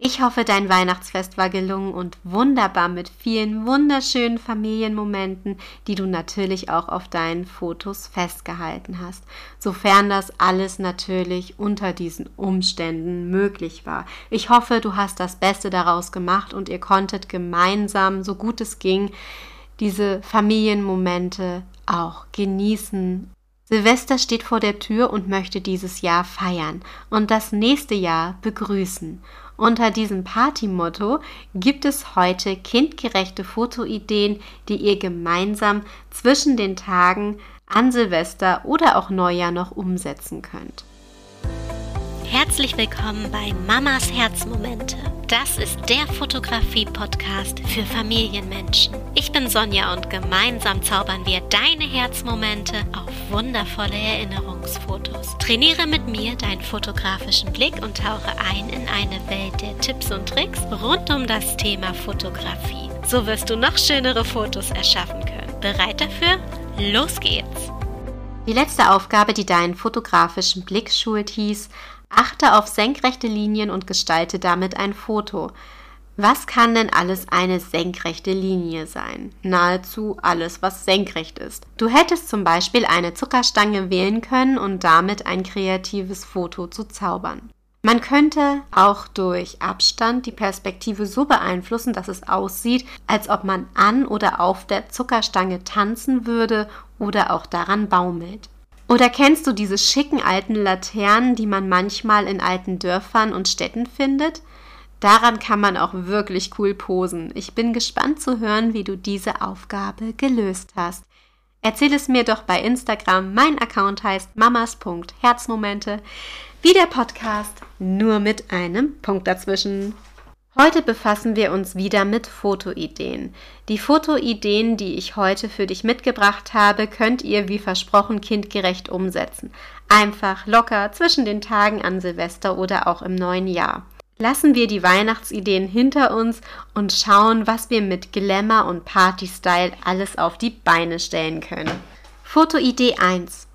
Ich hoffe, dein Weihnachtsfest war gelungen und wunderbar mit vielen wunderschönen Familienmomenten, die du natürlich auch auf deinen Fotos festgehalten hast, sofern das alles natürlich unter diesen Umständen möglich war. Ich hoffe, du hast das Beste daraus gemacht und ihr konntet gemeinsam, so gut es ging, diese Familienmomente auch genießen Silvester steht vor der Tür und möchte dieses Jahr feiern und das nächste Jahr begrüßen. Unter diesem Partymotto gibt es heute kindgerechte Fotoideen, die ihr gemeinsam zwischen den Tagen an Silvester oder auch Neujahr noch umsetzen könnt. Herzlich willkommen bei Mamas Herzmomente. Das ist der Fotografie-Podcast für Familienmenschen. Ich bin Sonja und gemeinsam zaubern wir deine Herzmomente auf wundervolle Erinnerungsfotos. Trainiere mit mir deinen fotografischen Blick und tauche ein in eine Welt der Tipps und Tricks rund um das Thema Fotografie. So wirst du noch schönere Fotos erschaffen können. Bereit dafür? Los geht's! Die letzte Aufgabe, die deinen fotografischen Blick schult, hieß, Achte auf senkrechte Linien und gestalte damit ein Foto. Was kann denn alles eine senkrechte Linie sein? Nahezu alles, was senkrecht ist. Du hättest zum Beispiel eine Zuckerstange wählen können und damit ein kreatives Foto zu zaubern. Man könnte auch durch Abstand die Perspektive so beeinflussen, dass es aussieht, als ob man an oder auf der Zuckerstange tanzen würde oder auch daran baumelt. Oder kennst du diese schicken alten Laternen, die man manchmal in alten Dörfern und Städten findet? Daran kann man auch wirklich cool posen. Ich bin gespannt zu hören, wie du diese Aufgabe gelöst hast. Erzähl es mir doch bei Instagram. Mein Account heißt mamas.herzmomente. Wie der Podcast, nur mit einem Punkt dazwischen. Heute befassen wir uns wieder mit Fotoideen. Die Fotoideen, die ich heute für dich mitgebracht habe, könnt ihr wie versprochen kindgerecht umsetzen. Einfach locker zwischen den Tagen an Silvester oder auch im neuen Jahr. Lassen wir die Weihnachtsideen hinter uns und schauen, was wir mit Glamour und Party-Style alles auf die Beine stellen können. Fotoidee 1.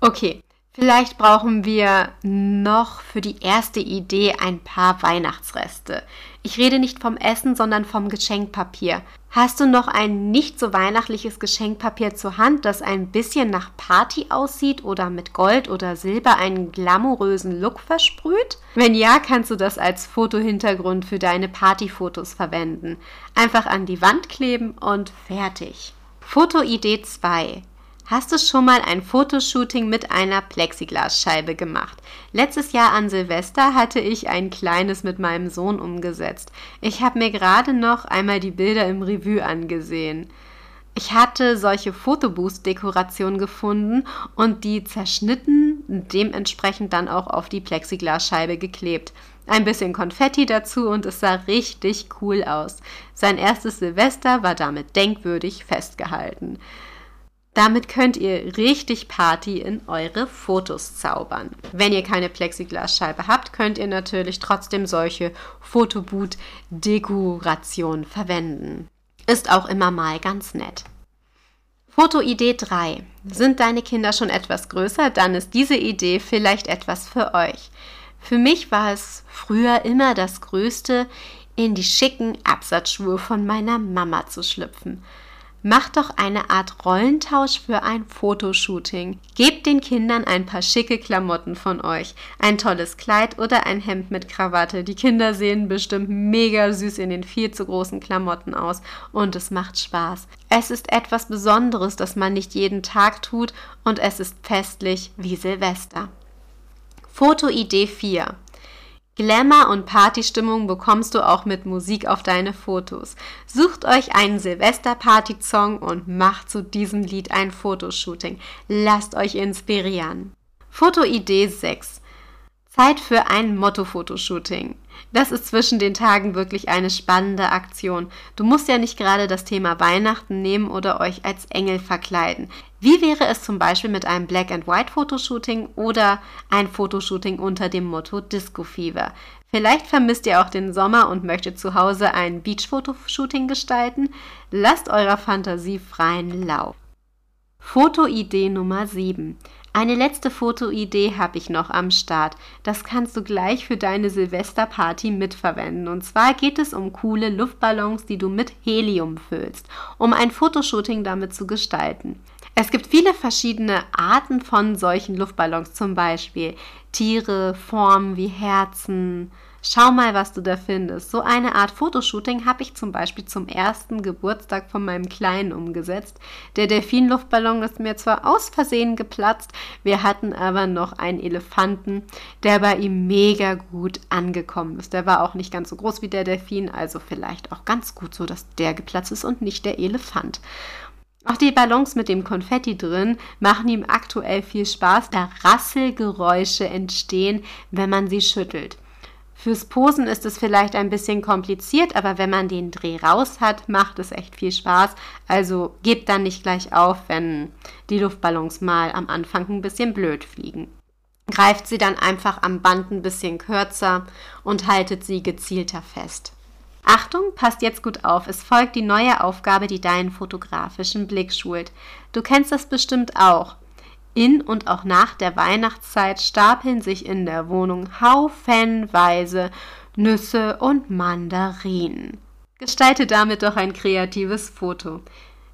Okay, Vielleicht brauchen wir noch für die erste Idee ein paar Weihnachtsreste. Ich rede nicht vom Essen, sondern vom Geschenkpapier. Hast du noch ein nicht so weihnachtliches Geschenkpapier zur Hand, das ein bisschen nach Party aussieht oder mit Gold oder Silber einen glamourösen Look versprüht? Wenn ja, kannst du das als Fotohintergrund für deine Partyfotos verwenden. Einfach an die Wand kleben und fertig. Fotoidee 2. Hast du schon mal ein Fotoshooting mit einer Plexiglasscheibe gemacht? Letztes Jahr an Silvester hatte ich ein kleines mit meinem Sohn umgesetzt. Ich habe mir gerade noch einmal die Bilder im Revue angesehen. Ich hatte solche Fotoboost-Dekorationen gefunden und die zerschnitten, dementsprechend dann auch auf die Plexiglasscheibe geklebt. Ein bisschen Konfetti dazu und es sah richtig cool aus. Sein erstes Silvester war damit denkwürdig festgehalten. Damit könnt ihr richtig Party in eure Fotos zaubern. Wenn ihr keine Plexiglasscheibe habt, könnt ihr natürlich trotzdem solche Fotoboot-Dekoration verwenden. Ist auch immer mal ganz nett. Fotoidee 3. Sind deine Kinder schon etwas größer, dann ist diese Idee vielleicht etwas für euch. Für mich war es früher immer das Größte, in die schicken Absatzschuhe von meiner Mama zu schlüpfen. Macht doch eine Art Rollentausch für ein Fotoshooting. Gebt den Kindern ein paar schicke Klamotten von euch. Ein tolles Kleid oder ein Hemd mit Krawatte. Die Kinder sehen bestimmt mega süß in den viel zu großen Klamotten aus und es macht Spaß. Es ist etwas Besonderes, das man nicht jeden Tag tut und es ist festlich wie Silvester. Fotoidee 4. Glamour und Partystimmung bekommst du auch mit Musik auf deine Fotos. Sucht euch einen Silvester-Party-Song und macht zu diesem Lied ein Fotoshooting. Lasst euch inspirieren. Fotoidee 6. Zeit für ein Motto-Fotoshooting. Das ist zwischen den Tagen wirklich eine spannende Aktion. Du musst ja nicht gerade das Thema Weihnachten nehmen oder euch als Engel verkleiden. Wie wäre es zum Beispiel mit einem Black and White Fotoshooting oder ein Fotoshooting unter dem Motto Disco Fever? Vielleicht vermisst ihr auch den Sommer und möchtet zu Hause ein Beach-Fotoshooting gestalten? Lasst eurer Fantasie freien Lauf. Fotoidee Nummer 7. Eine letzte Fotoidee habe ich noch am Start. Das kannst du gleich für deine Silvesterparty mitverwenden. Und zwar geht es um coole Luftballons, die du mit Helium füllst, um ein Fotoshooting damit zu gestalten. Es gibt viele verschiedene Arten von solchen Luftballons, zum Beispiel Tiere, Formen wie Herzen, Schau mal, was du da findest. So eine Art Fotoshooting habe ich zum Beispiel zum ersten Geburtstag von meinem Kleinen umgesetzt. Der Delfinluftballon ist mir zwar aus Versehen geplatzt, wir hatten aber noch einen Elefanten, der bei ihm mega gut angekommen ist. Der war auch nicht ganz so groß wie der Delfin, also vielleicht auch ganz gut so, dass der geplatzt ist und nicht der Elefant. Auch die Ballons mit dem Konfetti drin machen ihm aktuell viel Spaß, da Rasselgeräusche entstehen, wenn man sie schüttelt. Fürs Posen ist es vielleicht ein bisschen kompliziert, aber wenn man den Dreh raus hat, macht es echt viel Spaß. Also gebt dann nicht gleich auf, wenn die Luftballons mal am Anfang ein bisschen blöd fliegen. Greift sie dann einfach am Band ein bisschen kürzer und haltet sie gezielter fest. Achtung, passt jetzt gut auf, es folgt die neue Aufgabe, die deinen fotografischen Blick schult. Du kennst das bestimmt auch. In und auch nach der Weihnachtszeit stapeln sich in der Wohnung haufenweise Nüsse und Mandarinen. Gestalte damit doch ein kreatives Foto.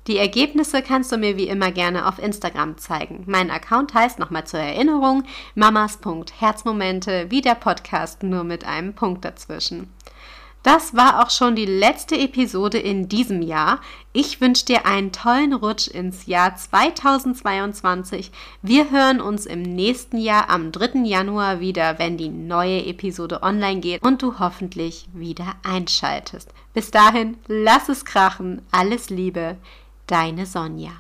Die Ergebnisse kannst du mir wie immer gerne auf Instagram zeigen. Mein Account heißt nochmal zur Erinnerung mamas.herzmomente wie der Podcast nur mit einem Punkt dazwischen. Das war auch schon die letzte Episode in diesem Jahr. Ich wünsche dir einen tollen Rutsch ins Jahr 2022. Wir hören uns im nächsten Jahr am 3. Januar wieder, wenn die neue Episode online geht und du hoffentlich wieder einschaltest. Bis dahin, lass es krachen. Alles Liebe, deine Sonja.